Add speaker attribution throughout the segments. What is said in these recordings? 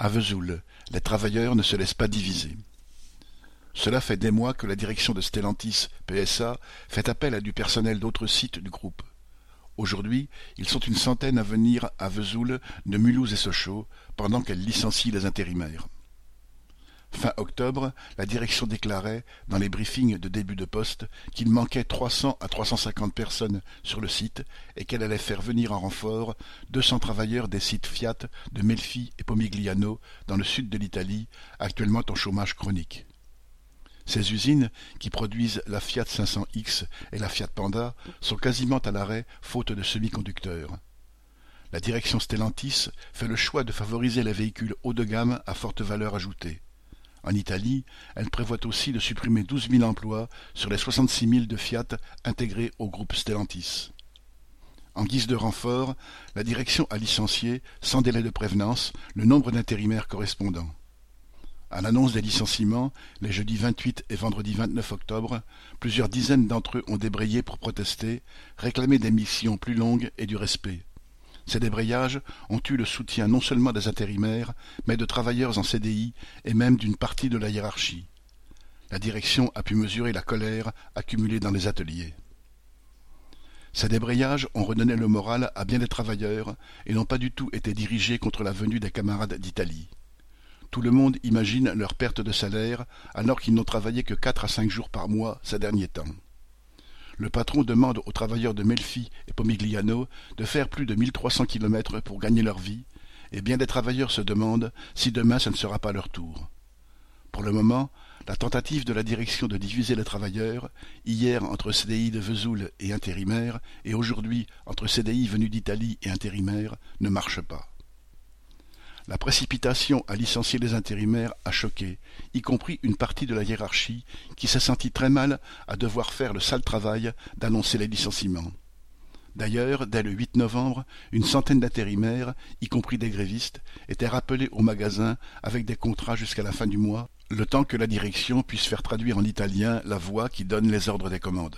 Speaker 1: À Vesoul, les travailleurs ne se laissent pas diviser. Cela fait des mois que la direction de Stellantis PSA fait appel à du personnel d'autres sites du groupe. Aujourd'hui, ils sont une centaine à venir à Vesoul de Mulhouse et Sochaux pendant qu'elle licencie les intérimaires. Fin octobre, la direction déclarait, dans les briefings de début de poste, qu'il manquait 300 à 350 personnes sur le site et qu'elle allait faire venir en renfort 200 travailleurs des sites Fiat de Melfi et Pomigliano dans le sud de l'Italie, actuellement en chômage chronique. Ces usines, qui produisent la Fiat 500X et la Fiat Panda, sont quasiment à l'arrêt faute de semi-conducteurs. La direction Stellantis fait le choix de favoriser les véhicules haut de gamme à forte valeur ajoutée. En Italie, elle prévoit aussi de supprimer douze mille emplois sur les soixante-six mille de Fiat intégrés au groupe Stellantis. En guise de renfort, la direction a licencié, sans délai de prévenance, le nombre d'intérimaires correspondants. À l'annonce des licenciements, les jeudis 28 et vendredi 29 octobre, plusieurs dizaines d'entre eux ont débrayé pour protester, réclamer des missions plus longues et du respect. Ces débrayages ont eu le soutien non seulement des intérimaires, mais de travailleurs en CDI et même d'une partie de la hiérarchie. La direction a pu mesurer la colère accumulée dans les ateliers. Ces débrayages ont redonné le moral à bien des travailleurs et n'ont pas du tout été dirigés contre la venue des camarades d'Italie. Tout le monde imagine leur perte de salaire alors qu'ils n'ont travaillé que quatre à cinq jours par mois ces derniers temps. Le patron demande aux travailleurs de Melfi et Pomigliano de faire plus de mille trois cents kilomètres pour gagner leur vie, et bien des travailleurs se demandent si demain ce ne sera pas leur tour. Pour le moment, la tentative de la direction de diviser les travailleurs, hier entre CDI de Vesoul et intérimaires, et aujourd'hui entre CDI venus d'Italie et intérimaires, ne marche pas. La précipitation à licencier les intérimaires a choqué, y compris une partie de la hiérarchie qui s'est sentie très mal à devoir faire le sale travail d'annoncer les licenciements. D'ailleurs, dès le 8 novembre, une centaine d'intérimaires, y compris des grévistes, étaient rappelés au magasin avec des contrats jusqu'à la fin du mois, le temps que la direction puisse faire traduire en italien la voix qui donne les ordres des commandes.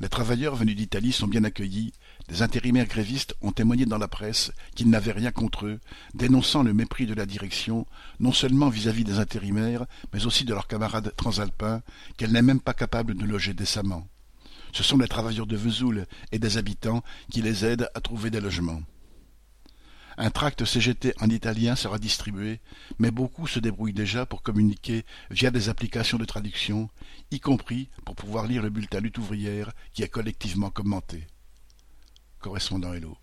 Speaker 1: Les travailleurs venus d'Italie sont bien accueillis, des intérimaires grévistes ont témoigné dans la presse qu'ils n'avaient rien contre eux, dénonçant le mépris de la direction, non seulement vis-à-vis des intérimaires, mais aussi de leurs camarades transalpins, qu'elle n'est même pas capable de loger décemment. Ce sont les travailleurs de Vesoul et des habitants qui les aident à trouver des logements. Un tract CGT en italien sera distribué, mais beaucoup se débrouillent déjà pour communiquer via des applications de traduction, y compris pour pouvoir lire le bulletin lutte ouvrière qui est collectivement commenté. Correspondant Hello.